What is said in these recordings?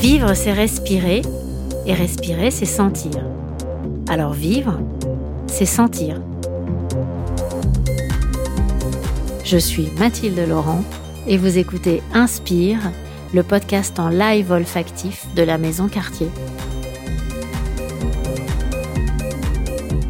Vivre, c'est respirer, et respirer, c'est sentir. Alors vivre, c'est sentir. Je suis Mathilde Laurent et vous écoutez Inspire, le podcast en live olfactif de la Maison Cartier.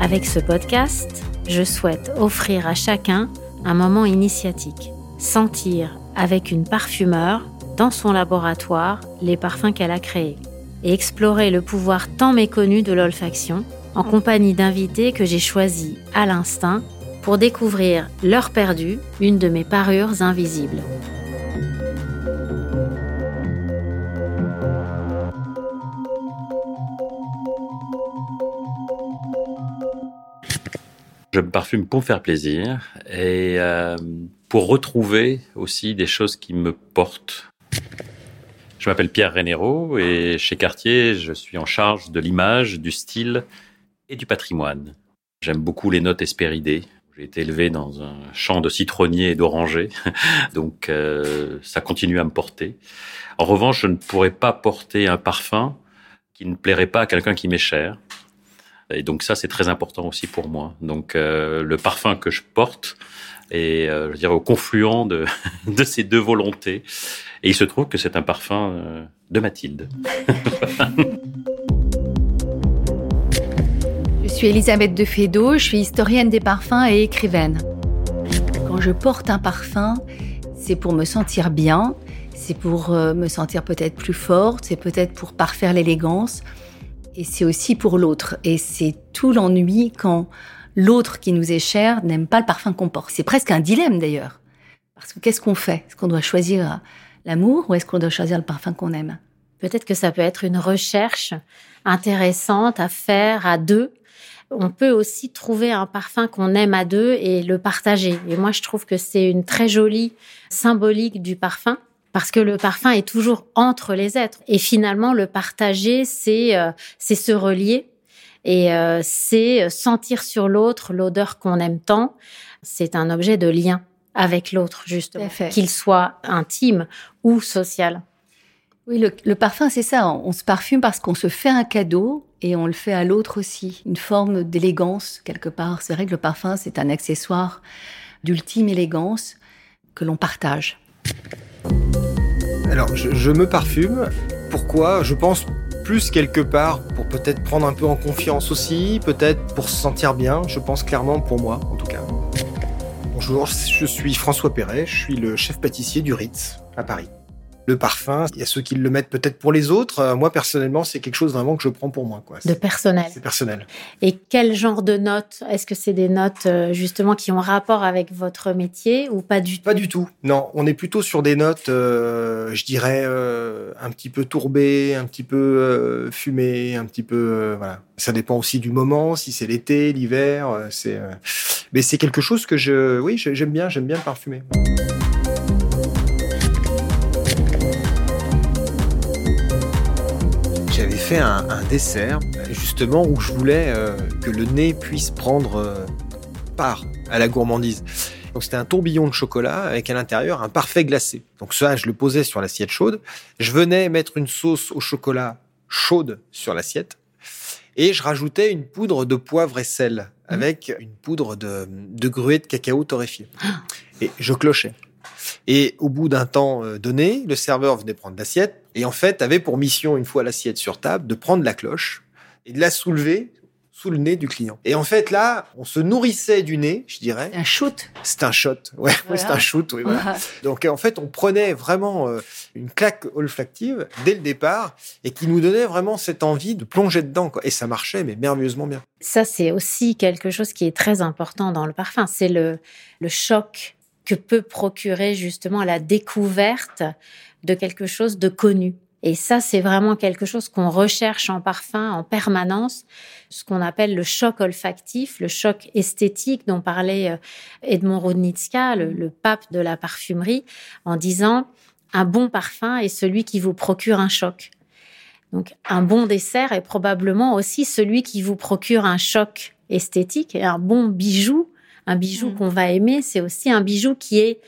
Avec ce podcast, je souhaite offrir à chacun un moment initiatique, sentir avec une parfumeur dans son laboratoire les parfums qu'elle a créés et explorer le pouvoir tant méconnu de l'olfaction en compagnie d'invités que j'ai choisis à l'instinct pour découvrir L'heure perdue, une de mes parures invisibles. Je me parfume pour faire plaisir et euh, pour retrouver aussi des choses qui me portent. Je m'appelle Pierre Rénéro et chez Cartier, je suis en charge de l'image, du style et du patrimoine. J'aime beaucoup les notes espéridées. J'ai été élevé dans un champ de citronniers et d'orangers, donc euh, ça continue à me porter. En revanche, je ne pourrais pas porter un parfum qui ne plairait pas à quelqu'un qui m'est cher. Et donc ça, c'est très important aussi pour moi. Donc euh, le parfum que je porte est, euh, je dirais, au confluent de, ces deux volontés. Et il se trouve que c'est un parfum euh, de Mathilde. je suis Elisabeth de Fédot, je suis historienne des parfums et écrivaine. Quand je porte un parfum, c'est pour me sentir bien, c'est pour me sentir peut-être plus forte, c'est peut-être pour parfaire l'élégance, et c'est aussi pour l'autre. Et c'est tout l'ennui quand l'autre qui nous est cher n'aime pas le parfum qu'on porte. C'est presque un dilemme d'ailleurs. Parce que qu'est-ce qu'on fait? Est-ce qu'on doit choisir l'amour ou est-ce qu'on doit choisir le parfum qu'on aime? Peut-être que ça peut être une recherche intéressante à faire à deux. On peut aussi trouver un parfum qu'on aime à deux et le partager. Et moi, je trouve que c'est une très jolie symbolique du parfum parce que le parfum est toujours entre les êtres. Et finalement, le partager, c'est euh, c'est se relier et euh, c'est sentir sur l'autre l'odeur qu'on aime tant. C'est un objet de lien avec l'autre, justement, qu'il soit intime ou social. Oui, le, parfum, c'est ça. On, se parfume parce qu'on se fait un cadeau et on le fait à l'autre aussi. Une forme d'élégance, quelque part. C'est vrai que le parfum, c'est un accessoire d'ultime élégance que l'on partage. Alors, je, me parfume. Pourquoi? Je pense plus quelque part pour peut-être prendre un peu en confiance aussi, peut-être pour se sentir bien. Je pense clairement pour moi, en tout cas. Bonjour, je suis François Perret, je suis le chef pâtissier du Ritz à Paris. Le parfum, il y a ceux qui le mettent peut-être pour les autres. Euh, moi, personnellement, c'est quelque chose vraiment que je prends pour moi. Quoi. De personnel. C'est personnel. Et quel genre de notes? Est-ce que c'est des notes euh, justement qui ont rapport avec votre métier ou pas du tout? Pas du tout. Non, on est plutôt sur des notes, euh, je dirais, un petit peu tourbées, un petit peu fumées, un petit peu... voilà. Ça dépend aussi du moment, si c'est l'été, l'hiver. c'est mais c'est quelque chose que je, oui, j'aime bien, j'aime bien parfumer. Fait un, dessert justement où je voulais euh, que le nez puisse prendre euh, part à la gourmandise. Donc c'était un tourbillon de chocolat avec à l'intérieur un parfait glacé. Donc ça, je le posais sur l'assiette chaude. Je venais mettre une sauce au chocolat chaude sur l'assiette et je rajoutais une poudre de poivre et sel Mmh. avec une poudre de, de gruet de cacao torréfié. Et je clochais. Et au bout d'un temps euh, donné, le serveur venait prendre l'assiette et en fait avait pour mission, une fois l'assiette sur table, de prendre la cloche et de la soulever sous le nez du client. Et en fait, là, on se nourrissait du nez, je dirais. Un shoot. C'est un shot. Ouais, c'est un shoot. Oui, voilà. Donc, en fait, on prenait vraiment euh, une claque olfactive dès le départ et qui nous donnait vraiment cette envie de plonger dedans. Quoi. Et ça marchait, mais merveilleusement bien. Ça, c'est aussi quelque chose qui est très important dans le parfum. C'est le, le choc que peut procurer justement la découverte de quelque chose de connu. Et ça, c'est vraiment quelque chose qu'on recherche en parfum en permanence, ce qu'on appelle le choc olfactif, le choc esthétique dont parlait euh, Edmond Rudnitska, le, le pape de la parfumerie, en disant un bon parfum est celui qui vous procure un choc. Donc un bon dessert est probablement aussi celui qui vous procure un choc esthétique. Et un bon bijou, un bijou Mm. qu'on va aimer, c'est aussi un bijou qui est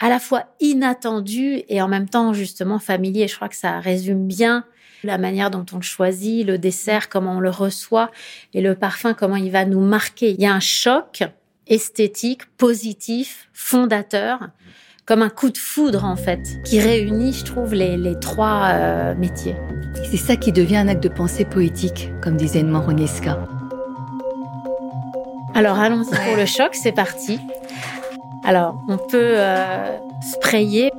à la fois inattendu et en même temps justement familier. Je crois que ça résume bien la manière dont on le choisit, le dessert, comment on le reçoit et le parfum, comment il va nous marquer. Il y a un choc esthétique, positif, fondateur, comme un coup de foudre en fait, qui réunit, je trouve, les, les trois euh, métiers. C'est ça qui devient un acte de pensée poétique, comme disait Edmond Ronesca. Alors allons-y pour le choc, c'est parti. Alors on peut euh, sprayer.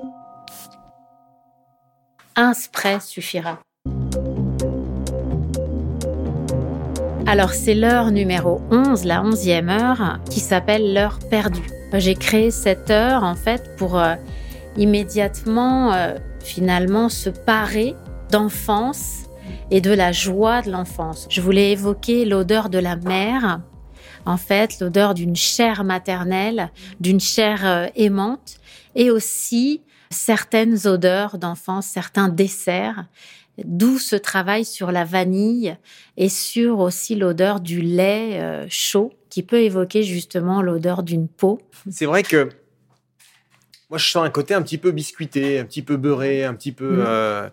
Un spray suffira. Alors c'est l'heure numéro 11, la onzième heure, qui s'appelle l'heure perdue. J'ai créé cette heure en fait pour euh, immédiatement euh, finalement se parer d'enfance et de la joie de l'enfance. Je voulais évoquer l'odeur de la mer, en fait, l'odeur d'une chair maternelle, d'une chair euh, aimante, et aussi certaines odeurs d'enfance, certains desserts, d'où ce travail sur la vanille et sur aussi l'odeur du lait euh, chaud, qui peut évoquer justement l'odeur d'une peau. C'est vrai que moi, je sens un côté un petit peu biscuité, un petit peu beurré, un petit peu. Mm. euh,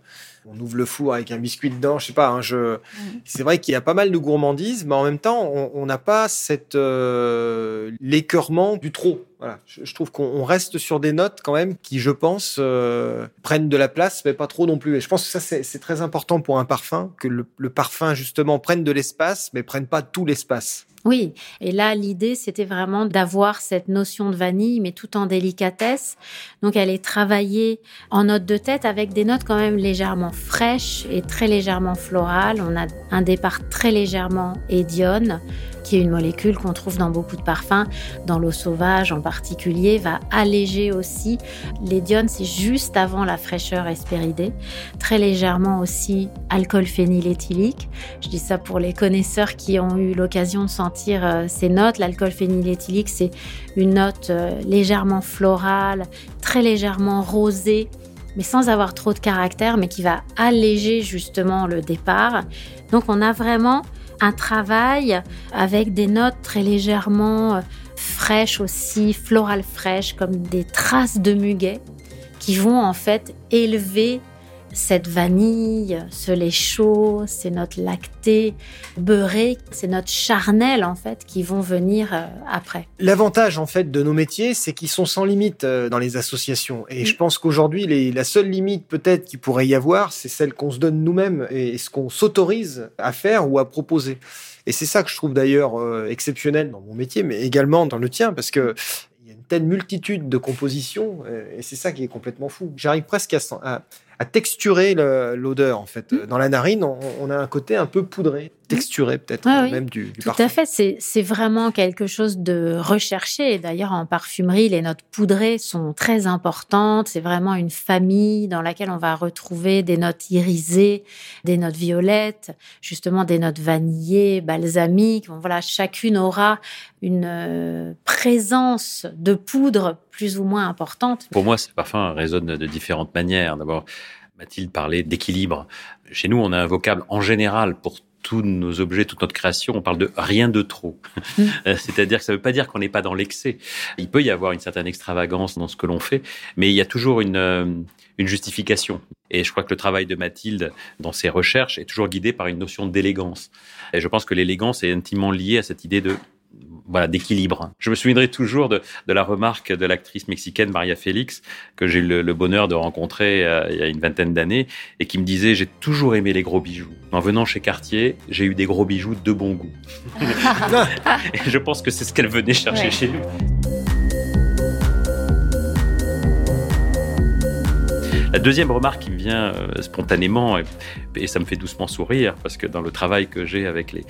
on ouvre le four avec un biscuit dedans, je sais pas. hein, je... C'est vrai qu'il y a pas mal de gourmandise, mais en même temps, on- n'a pas cette euh, l'écœurement du trop. Voilà. Je, je trouve qu'on on reste sur des notes quand même qui, je pense, euh, prennent de la place, mais pas trop non plus. Et je pense que ça, c'est c'est très important pour un parfum, que le, le parfum justement prenne de l'espace, mais prenne pas tout l'espace. Oui, et là l'idée c'était vraiment d'avoir cette notion de vanille, mais tout en délicatesse. Donc elle est travaillée en notes de tête avec des notes quand même légèrement fraîches et très légèrement florales. On a un départ très légèrement édione, qui est une molécule qu'on trouve dans beaucoup de parfums, dans l'eau sauvage en particulier, va alléger aussi. L'édione c'est juste avant la fraîcheur espéridée, très légèrement aussi alcool phényléthylique. Je dis ça pour les connaisseurs qui ont eu l'occasion de sentir euh, ces notes. L'alcool phényléthylique, c'est une note euh, légèrement florale, très légèrement rosée, mais sans avoir trop de caractère, mais qui va alléger justement le départ. Donc on a vraiment un travail avec des notes très légèrement euh, fraîches aussi, florales fraîches, comme des traces de muguet, qui vont en fait élever cette vanille, ce lait chaud, ces notes lactées, beurrées, ces notes charnelles en fait qui vont venir euh, après. L'avantage en fait de nos métiers, c'est qu'ils sont sans limite euh, dans les associations. Et je pense qu'aujourd'hui, la seule limite peut-être qu'il pourrait y avoir, c'est celle qu'on se donne nous-mêmes et ce qu'on s'autorise à faire ou à proposer. Et c'est ça que je trouve d'ailleurs euh, exceptionnel dans mon métier, mais également dans le tien, parce que il y a une telle multitude de compositions, et c'est ça qui est complètement fou. J'arrive presque à, à texturer l'odeur en fait. Euh, Dans la narine, on, on a un côté un peu poudré, texturé peut-être Ah oui. même du, du Tout parfum. à fait, c'est c'est vraiment quelque chose de recherché. D'ailleurs, en parfumerie, les notes poudrées sont très importantes. C'est vraiment une famille dans laquelle on va retrouver des notes irisées, des notes violettes, justement des notes vanillées, balsamiques. Bon, voilà, chacune aura une euh, présence de poudre plus ou moins importante. Pour moi, ces parfums résonnent de différentes manières. D'abord, Mathilde parlait d'équilibre. Chez nous, on a un vocable en général pour tous nos objets, toute notre création, on parle de rien de trop. Mm. Euh, C'est-à-dire que ça ne veut pas dire qu'on n'est pas dans l'excès. Il peut y avoir une certaine extravagance dans ce que l'on fait, mais il y a toujours une, euh, une justification. Et je crois que le travail de Mathilde dans ses recherches est toujours guidé par une notion d'élégance. Et je pense que l'élégance est intimement liée à cette idée de voilà d'équilibre. Je me souviendrai toujours de, de la remarque de l'actrice mexicaine Maria Félix que j'ai eu le, le bonheur de rencontrer euh, il y a une vingtaine d'années et qui me disait j'ai toujours aimé les gros bijoux. En venant chez Cartier, j'ai eu des gros bijoux de bon goût. et je pense que c'est ce qu'elle venait chercher Ouais. chez nous. La deuxième remarque qui me vient euh, spontanément, et, ça me fait doucement sourire, parce que dans le travail que j'ai avec les,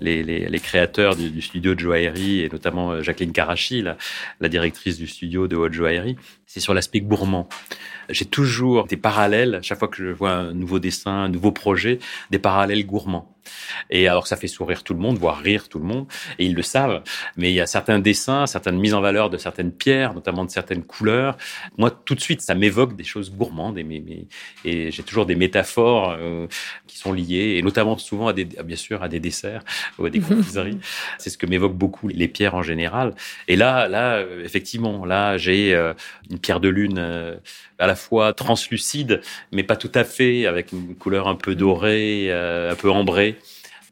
les, les, créateurs du, studio de joaillerie, et notamment euh, Jacqueline Karachi, la, la directrice du studio de haute joaillerie, c'est sur l'aspect gourmand. J'ai toujours des parallèles, chaque fois que je vois un nouveau dessin, un nouveau projet, des parallèles gourmands. Et alors ça fait sourire tout le monde, voire rire tout le monde, et ils le savent. Mais il y a certains dessins, certaines mises en valeur de certaines pierres, notamment de certaines couleurs. Moi, tout de suite, ça m'évoque des choses gourmandes et, et j'ai toujours des métaphores euh, qui sont liées, et notamment souvent à des, bien sûr, à des desserts ou à des confiseries. C'est ce que m'évoquent beaucoup les pierres en général. Et là, là, effectivement, là, j'ai euh, une pierre de lune euh, à la translucide, mais pas tout à fait, avec une couleur un peu dorée, un peu ambrée.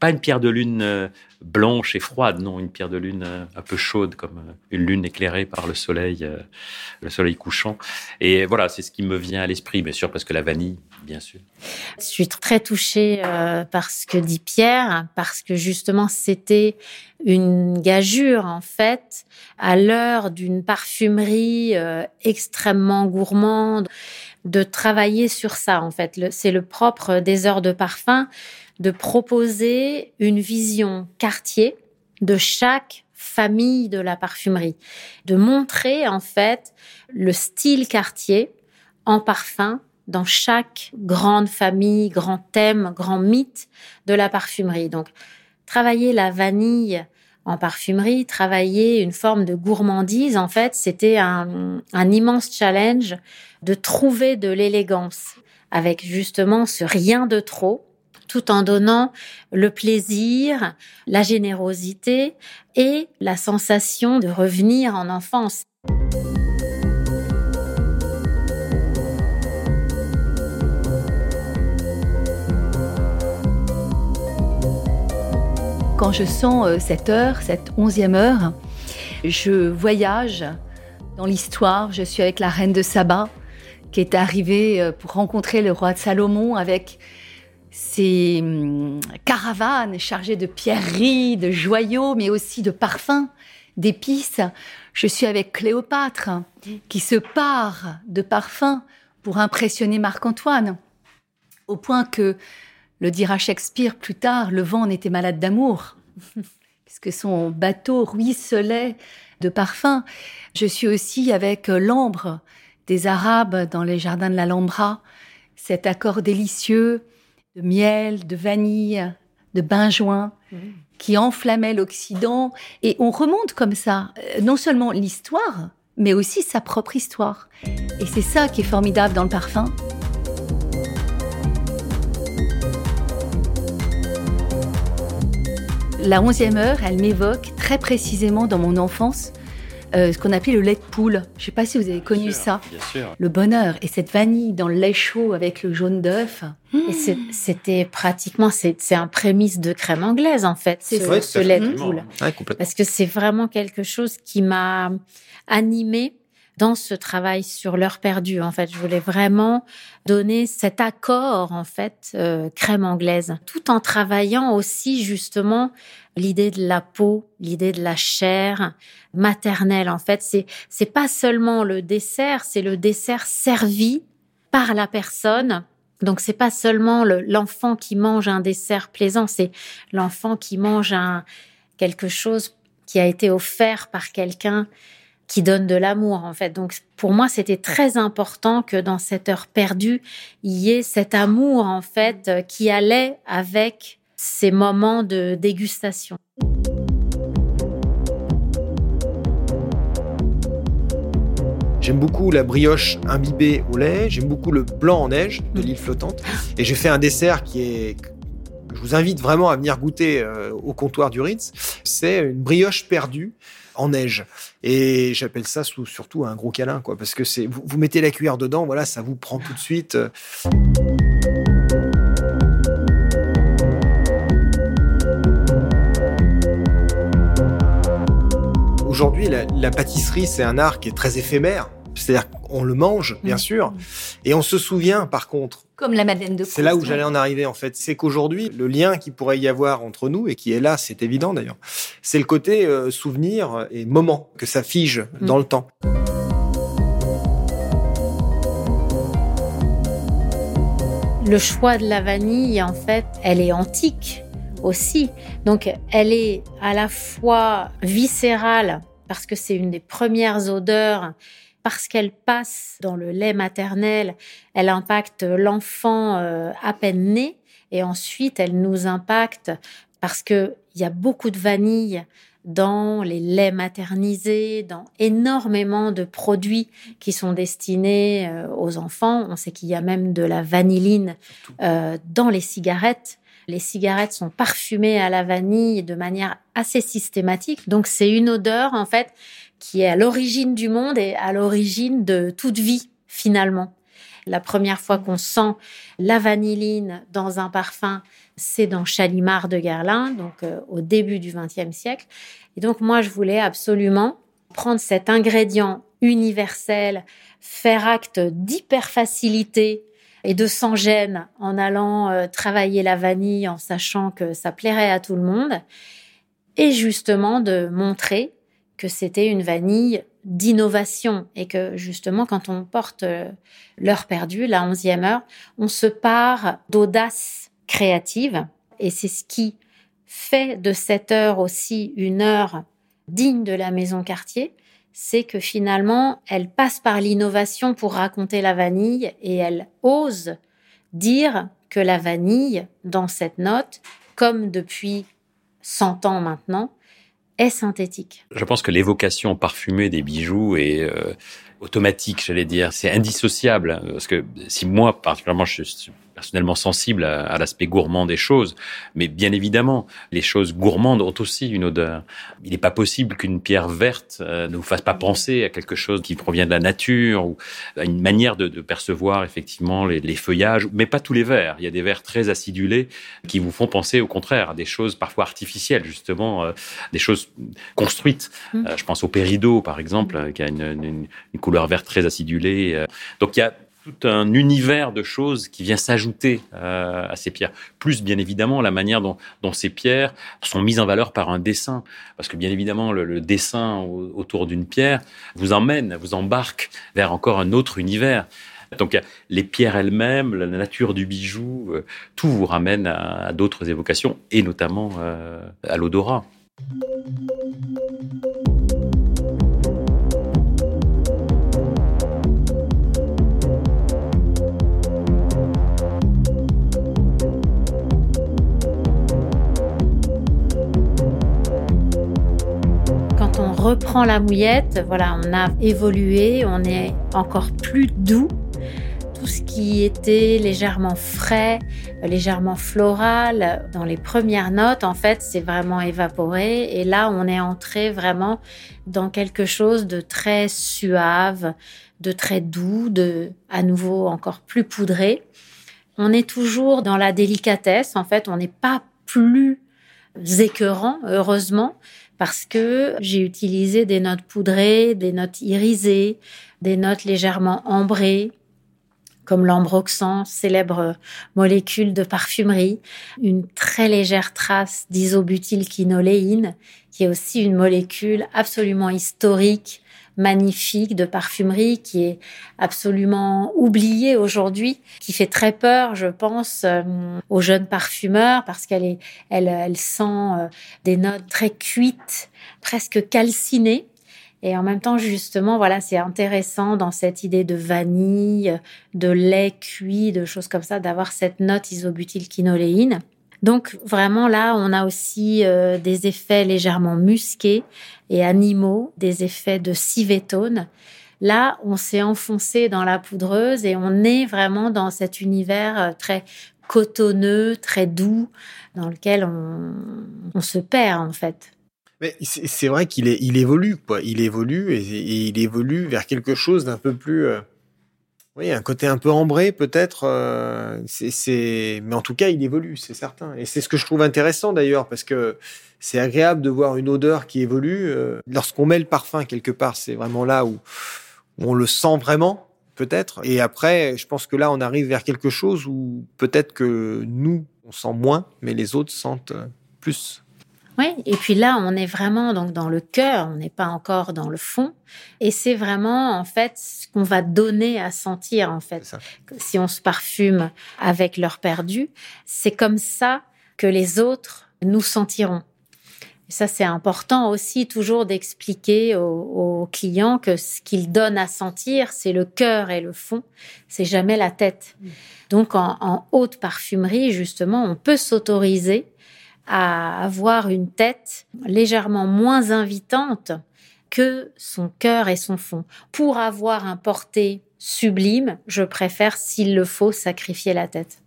Pas une pierre de lune blanche et froide, non, une pierre de lune euh, un peu chaude, comme euh, une lune éclairée par le soleil, euh, le soleil couchant. Et voilà, c'est ce qui me vient à l'esprit, bien sûr, parce que la vanille, bien sûr. Je suis très touchée par ce que dit Pierre, parce que justement, c'était une gageure, en fait, à l'heure d'une parfumerie extrêmement gourmande, de travailler sur ça, en fait. C'est le propre des heures de parfum de proposer une vision quartier de chaque famille de la parfumerie, de montrer en fait le style quartier en parfum dans chaque grande famille, grand thème, grand mythe de la parfumerie. Donc, travailler la vanille en parfumerie, travailler une forme de gourmandise, en fait, c'était un, un immense challenge de trouver de l'élégance avec justement ce rien de trop tout en donnant le plaisir, la générosité et la sensation de revenir en enfance. Quand je sens euh, cette heure, cette onzième heure, je voyage dans l'histoire. Je suis avec la reine de Saba qui est arrivée euh, pour rencontrer le roi de Salomon avec ces hum, caravanes chargées de pierreries, de joyaux, mais aussi de parfums, d'épices. Je suis avec Cléopâtre, qui se part de parfums pour impressionner Marc-Antoine, au point que, le dira Shakespeare plus tard, le vent n'était malade d'amour, puisque son bateau ruisselait de parfums. Je suis aussi avec l'ambre des Arabes dans les jardins de l'Alhambra, cet accord délicieux de miel, de vanille, de benjoin, mmh. qui enflammait l'Occident. Et on remonte comme ça, euh, non seulement l'histoire, mais aussi sa propre histoire. Et c'est ça qui est formidable dans le parfum. La onzième heure, elle m'évoque très précisément dans mon enfance euh, ce qu'on appelait le lait de poule. Je ne sais pas si vous avez connu ça. Le bonheur et cette vanille dans le lait chaud avec le jaune d'œuf. Et c'était pratiquement, c'est un prémisse de crème anglaise en fait, ce, ce lait de poule. Parce que c'est vraiment quelque chose qui m'a animée dans ce travail sur l'heure perdue. En fait, je voulais vraiment donner cet accord en fait euh, crème anglaise, tout en travaillant aussi justement l'idée de la peau, l'idée de la chair maternelle. En fait, c'est c'est pas seulement le dessert, c'est le dessert servi par la personne. Donc c'est pas seulement l'enfant qui mange un dessert plaisant, c'est l'enfant qui mange un quelque chose qui a été offert par quelqu'un qui donne de l'amour en fait. Donc pour moi, c'était très important que dans cette heure perdue, il y ait cet amour en fait qui allait avec ces moments de dégustation. J'aime beaucoup la brioche imbibée au lait, j'aime beaucoup le blanc en neige de l'île flottante. Et j'ai fait un dessert qui est je vous invite vraiment à venir goûter euh, au comptoir du Ritz. C'est une brioche perdue en neige. Et j'appelle ça surtout un gros câlin, quoi, parce que c'est vous, mettez la cuillère dedans, voilà, ça vous prend tout de suite. Aujourd'hui, la, pâtisserie, c'est un art qui est très éphémère. C'est-à-dire qu'on le mange, bien mm. sûr, et on se souvient, par contre. Comme la Madeleine de C'est là où j'allais en arriver, en fait. C'est qu'aujourd'hui, le lien qui pourrait y avoir entre nous, et qui est là, c'est évident d'ailleurs, c'est le côté euh, souvenir et moment, que ça fige mm. dans le temps. Le choix de la vanille, en fait, elle est antique aussi. Donc elle est à la fois viscérale parce que c'est une des premières odeurs parce qu'elle passe dans le lait maternel, elle impacte l'enfant euh, à peine né et ensuite elle nous impacte parce que il y a beaucoup de vanille dans les laits maternisés, dans énormément de produits qui sont destinés euh, aux enfants. On sait qu'il y a même de la vanilline euh, dans les cigarettes. Les cigarettes sont parfumées à la vanille de manière assez systématique. Donc c'est une odeur en fait qui est à l'origine du monde et à l'origine de toute vie finalement. La première fois qu'on sent la vanilline dans un parfum, c'est dans Chalimard de Guerlain, donc euh, au début du XXe siècle. Et donc moi, je voulais absolument prendre cet ingrédient universel, faire acte d'hyper facilité et de sans gêne en allant euh, travailler la vanille en sachant que ça plairait à tout le monde et justement de montrer que c'était une vanille d'innovation et que justement quand on porte euh, l'heure perdue, la onzième heure, on se part d'audace créative. Et c'est ce qui fait de cette heure aussi une heure digne de la maison quartier, c'est que finalement elle passe par l'innovation pour raconter la vanille et elle ose dire que la vanille dans cette note, comme depuis 100 ans maintenant, est synthétique. Je pense que l'évocation parfumée des bijoux est euh, automatique, j'allais dire. C'est indissociable. Hein, parce que si moi, particulièrement, je suis personnellement sensible à, l'aspect gourmand des choses, mais bien évidemment, les choses gourmandes ont aussi une odeur. Il n'est pas possible qu'une pierre verte euh, ne vous fasse pas penser à quelque chose qui provient de la nature ou à une manière de, de percevoir effectivement les, les, feuillages, mais pas tous les verres. Il y a des verres très acidulés qui vous font penser au contraire à des choses parfois artificielles, justement, euh, des choses construites. Mmh. Euh, je pense au pérido, par exemple, qui a une, une, une couleur verte très acidulée. Donc il y a tout un univers de choses qui vient s'ajouter euh, à ces pierres. Plus, bien évidemment, la manière dont, ces pierres sont mises en valeur par un dessin. Parce que, bien évidemment, le, dessin autour d'une pierre vous emmène, vous embarque vers encore un autre univers. Donc, les pierres elles-mêmes, la nature du bijou, euh, tout vous ramène à, à d'autres évocations, et notamment euh, à l'odorat. Reprend la mouillette, voilà, on a évolué, on est encore plus doux. Tout ce qui était légèrement frais, légèrement floral, dans les premières notes, en fait, c'est vraiment évaporé. Et là, on est entré vraiment dans quelque chose de très suave, de très doux, de à nouveau encore plus poudré. On est toujours dans la délicatesse. En fait, on n'est pas plus écœurant, heureusement, parce que j'ai utilisé des notes poudrées, des notes irisées, des notes légèrement ambrées, comme l'ambroxan, célèbre molécule de parfumerie, une très légère trace d'isobutylquinoléine, qui est aussi une molécule absolument historique magnifique de parfumerie qui est absolument oubliée aujourd'hui, qui fait très peur, je pense, euh, aux jeunes parfumeurs parce qu'elle est, elle, elle sent euh, des notes très cuites, presque calcinées. Et en même temps, justement, voilà, c'est intéressant dans cette idée de vanille, de lait cuit, de choses comme ça, d'avoir cette note isobutylquinoléine. Donc vraiment là, on a aussi euh, des effets légèrement musqués et animaux, des effets de civetone. Là, on s'est enfoncé dans la poudreuse et on est vraiment dans cet univers euh, très cotonneux, très doux, dans lequel on, se perd en fait. Mais c'est vrai qu'il il évolue, quoi. Il évolue et, et, il évolue vers quelque chose d'un peu plus euh, oui, un côté un peu ambré peut-être. Euh, c'est, mais en tout cas, il évolue, c'est certain. Et c'est ce que je trouve intéressant d'ailleurs, parce que c'est agréable de voir une odeur qui évolue. Euh, lorsqu'on met le parfum quelque part, c'est vraiment là où, on le sent vraiment, peut-être. Et après, je pense que là, on arrive vers quelque chose où peut-être que nous, on sent moins, mais les autres sentent plus. Oui, et puis là, on est vraiment donc dans le cœur, on n'est pas encore dans le fond, et c'est vraiment en fait ce qu'on va donner à sentir en fait. Si on se parfume avec l'heure perdue, c'est comme ça que les autres nous sentiront. Ça, c'est important aussi toujours d'expliquer aux, clients que ce qu'ils donnent à sentir, c'est le cœur et le fond, c'est jamais la tête. Mm. Donc, en, en haute parfumerie, justement, on peut s'autoriser à avoir une tête légèrement moins invitante que son cœur et son fond. Pour avoir un porté sublime, je préfère, s'il le faut, sacrifier la tête.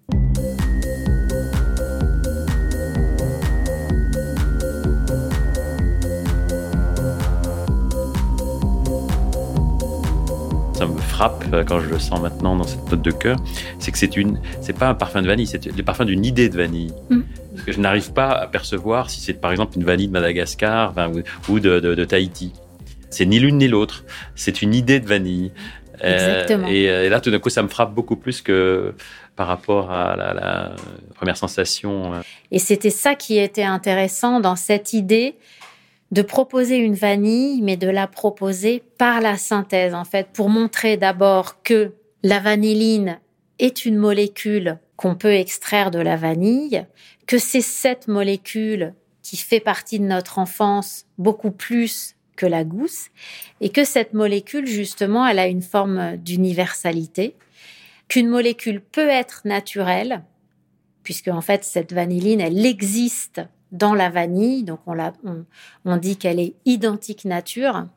ça me frappe euh, quand je le sens maintenant dans cette note de cœur, c'est que c'est une, c'est pas un parfum de vanille, c'est le parfum d'une idée de vanille. Mm. Que je n'arrive pas à percevoir si c'est par exemple une vanille de Madagascar ou, de, Tahiti. C'est ni l'une ni l'autre. C'est une idée de vanille. Euh, Exactement. et, là, tout d'un coup, ça me frappe beaucoup plus que par rapport à la, la première sensation. Euh. Et c'était ça qui était intéressant dans cette idée de proposer une vanille, mais de la proposer par la synthèse, en fait, pour montrer d'abord que la vanilline est une molécule qu'on peut extraire de la vanille, que c'est cette molécule qui fait partie de notre enfance beaucoup plus que la gousse, et que cette molécule, justement, elle a une forme d'universalité, qu'une molécule peut être naturelle, puisque en fait, cette vanilline, elle existe dans la vanille, donc on, on, dit qu'elle est identique nature.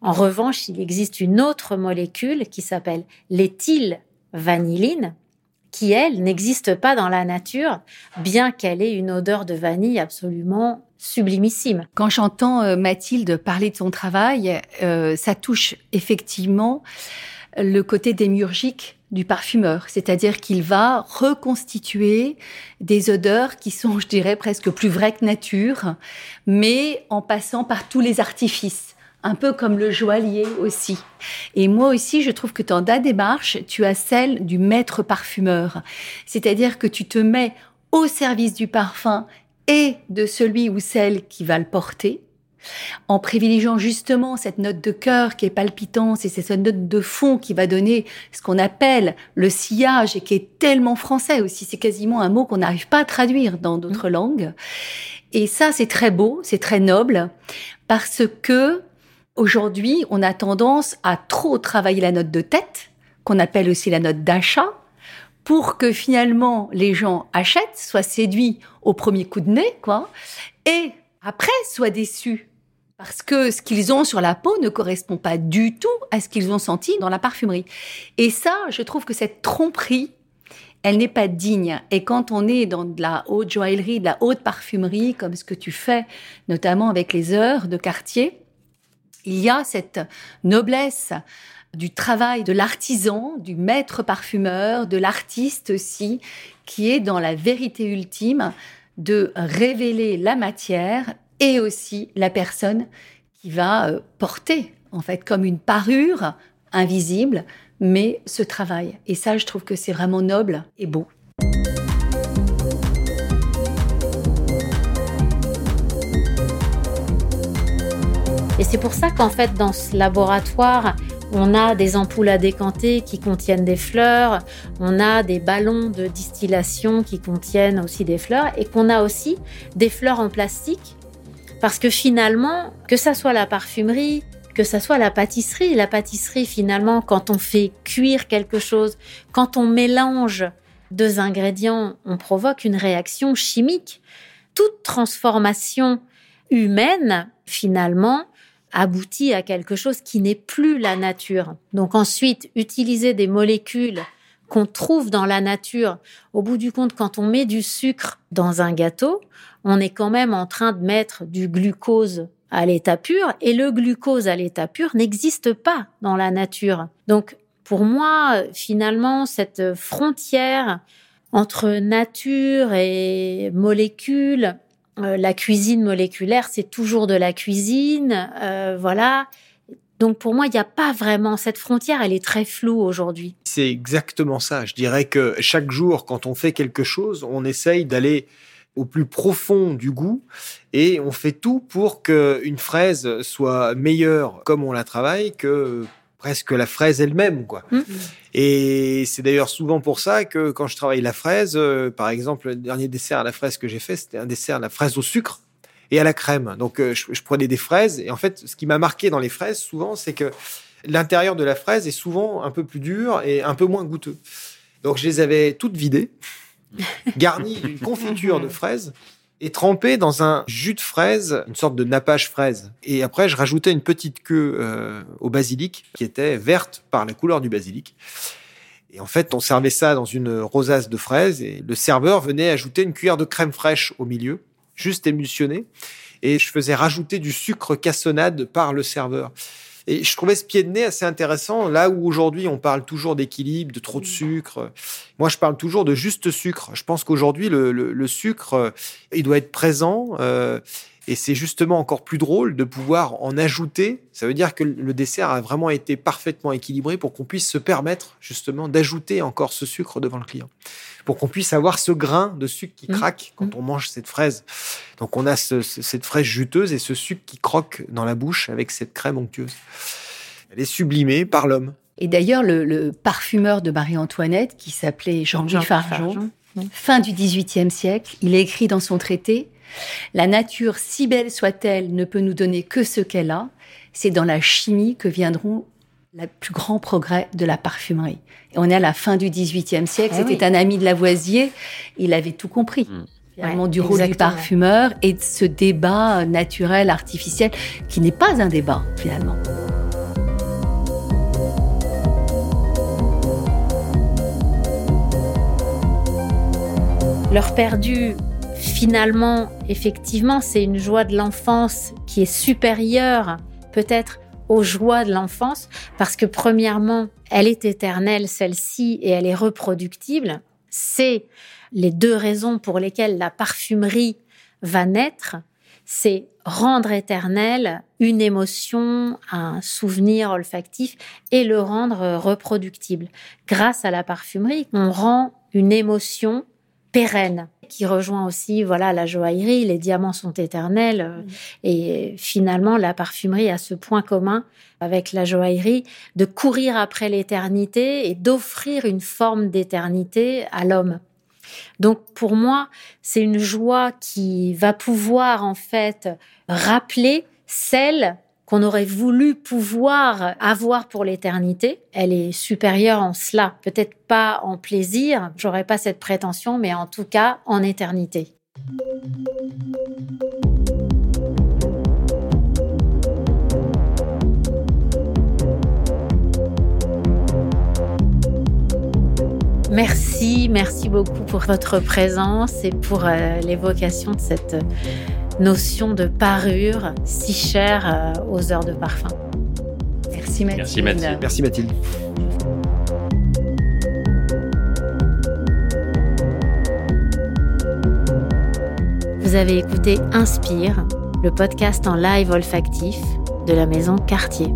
En revanche, il existe une autre molécule qui s'appelle l'éthylvanilline, qui, elle, n'existe pas dans la nature, bien qu'elle ait une odeur de vanille absolument sublimissime. Quand j'entends euh, Mathilde parler de son travail, euh, ça touche effectivement le côté démiurgique du parfumeur, c'est-à-dire qu'il va reconstituer des odeurs qui sont, je dirais, presque plus vraies que nature, mais en passant par tous les artifices, un peu comme le joaillier aussi. Et moi aussi, je trouve que dans ta démarche, tu as celle du maître parfumeur, c'est-à-dire que tu te mets au service du parfum et de celui ou celle qui va le porter, en privilégiant justement cette note de cœur qui est palpitante, et c'est cette note de fond qui va donner ce qu'on appelle le sillage et qui est tellement français aussi. C'est quasiment un mot qu'on n'arrive pas à traduire dans d'autres mmh. langues. Et ça, c'est très beau, c'est très noble, parce que aujourd'hui, on a tendance à trop travailler la note de tête, qu'on appelle aussi la note d'achat, pour que finalement les gens achètent, soient séduits au premier coup de nez, quoi, et après soient déçus parce que ce qu'ils ont sur la peau ne correspond pas du tout à ce qu'ils ont senti dans la parfumerie. Et ça, je trouve que cette tromperie, elle n'est pas digne. Et quand on est dans de la haute joaillerie, de la haute parfumerie, comme ce que tu fais, notamment avec les heures de quartier, il y a cette noblesse du travail de l'artisan, du maître parfumeur, de l'artiste aussi, qui est dans la vérité ultime de révéler la matière et aussi la personne qui va euh, porter, en fait, comme une parure invisible, mais ce travail. Et ça, je trouve que c'est vraiment noble et beau. C'est pour ça qu'en fait, dans ce laboratoire, on a des ampoules à décanter qui contiennent des fleurs, on a des ballons de distillation qui contiennent aussi des fleurs et qu'on a aussi des fleurs en plastique parce que finalement, que ça soit la parfumerie, que ça soit la pâtisserie, la pâtisserie finalement, quand on fait cuire quelque chose, quand on mélange deux ingrédients, on provoque une réaction chimique. Toute transformation humaine, finalement, aboutit à quelque chose qui n'est plus la nature. Donc ensuite, utiliser des molécules qu'on trouve dans la nature, au bout du compte, quand on met du sucre dans un gâteau, on est quand même en train de mettre du glucose à l'état pur et le glucose à l'état pur n'existe pas dans la nature. Donc pour moi, finalement, cette frontière entre nature et molécules, euh, la cuisine moléculaire, c'est toujours de la cuisine, euh, voilà. Donc pour moi, il n'y a pas vraiment cette frontière, elle est très floue aujourd'hui. C'est exactement ça. Je dirais que chaque jour, quand on fait quelque chose, on essaye d'aller au plus profond du goût et on fait tout pour qu'une fraise soit meilleure comme on la travaille que presque la fraise elle-même quoi. Mmh. Et c'est d'ailleurs souvent pour ça que quand je travaille la fraise, euh, par exemple, le dernier dessert à la fraise que j'ai fait, c'était un dessert à la fraise au sucre. et à la crème. Donc euh, je, je, prenais des fraises et en fait, ce qui m'a marqué dans les fraises souvent, c'est que l'intérieur de la fraise est souvent un peu plus dur et un peu moins goûteux. Donc je les avais toutes vidées, garnies d'une confiture de fraises et trempées dans un jus de fraise, une sorte de nappage fraise. Et après, je rajoutais une petite queue euh, au basilic qui était verte par la couleur du basilic. Et en fait, on servait ça dans une rosace de fraises et le serveur venait ajouter une cuillère de crème fraîche au milieu, juste émulsionnée. Et je faisais rajouter du sucre cassonade par le serveur. Et je trouvais ce pied de nez assez intéressant, là où aujourd'hui on parle toujours d'équilibre, de trop de sucre. Moi, je parle toujours de juste sucre. Je pense qu'aujourd'hui, le, le, le, sucre, il doit être présent. Euh, et c'est justement encore plus drôle de pouvoir en ajouter. Ça veut dire que le dessert a vraiment été parfaitement équilibré pour qu'on puisse se permettre justement d'ajouter encore ce sucre devant le client. Pour qu'on puisse avoir ce grain de sucre qui mmh. craque quand mmh. on mange cette fraise. Donc on a ce, cette fraise juteuse et ce sucre qui croque dans la bouche avec cette crème onctueuse. Elle est sublimée par l'homme. Et d'ailleurs, le, le, parfumeur de Marie-Antoinette, qui s'appelait Jean-Louis Fargeon, fin du XVIIIe siècle, il a écrit dans son traité la nature, si belle soit-elle, ne peut nous donner que ce qu'elle a. C'est dans la chimie que viendront le plus grand progrès de la parfumerie. Et on est à la fin du XVIIIe siècle. Eh C'était un ami de Lavoisier. Il avait tout compris. Mmh. Finalement, du rôle du parfumeur et de ce débat naturel, artificiel, qui n'est pas un débat, finalement. L'heure perdue finalement, effectivement, c'est une joie de l'enfance qui est supérieure peut-être aux joies de l'enfance, parce que premièrement, elle est éternelle, celle-ci, et elle est reproductible. C'est les deux raisons pour lesquelles la parfumerie va naître. C'est rendre éternel une émotion, un souvenir olfactif et le rendre reproductible. Grâce à la parfumerie, on rend une émotion pérenne qui rejoint aussi voilà la joaillerie, les diamants sont éternels euh, et finalement la parfumerie a ce point commun avec la joaillerie de courir après l'éternité et d'offrir une forme d'éternité à l'homme. Donc pour moi, c'est une joie qui va pouvoir en fait rappeler celle qu'on aurait voulu pouvoir avoir pour l'éternité. Elle est supérieure en cela, peut-être pas en plaisir, j'aurais pas cette prétention, mais en tout cas en éternité. Merci, merci beaucoup pour votre présence et pour euh, l'évocation de cette notion de parure si chère euh, aux heures de parfum. Merci Mathilde. Merci Mathilde. Merci Mathilde. Vous avez écouté Inspire, le podcast en live olfactif de la maison Cartier.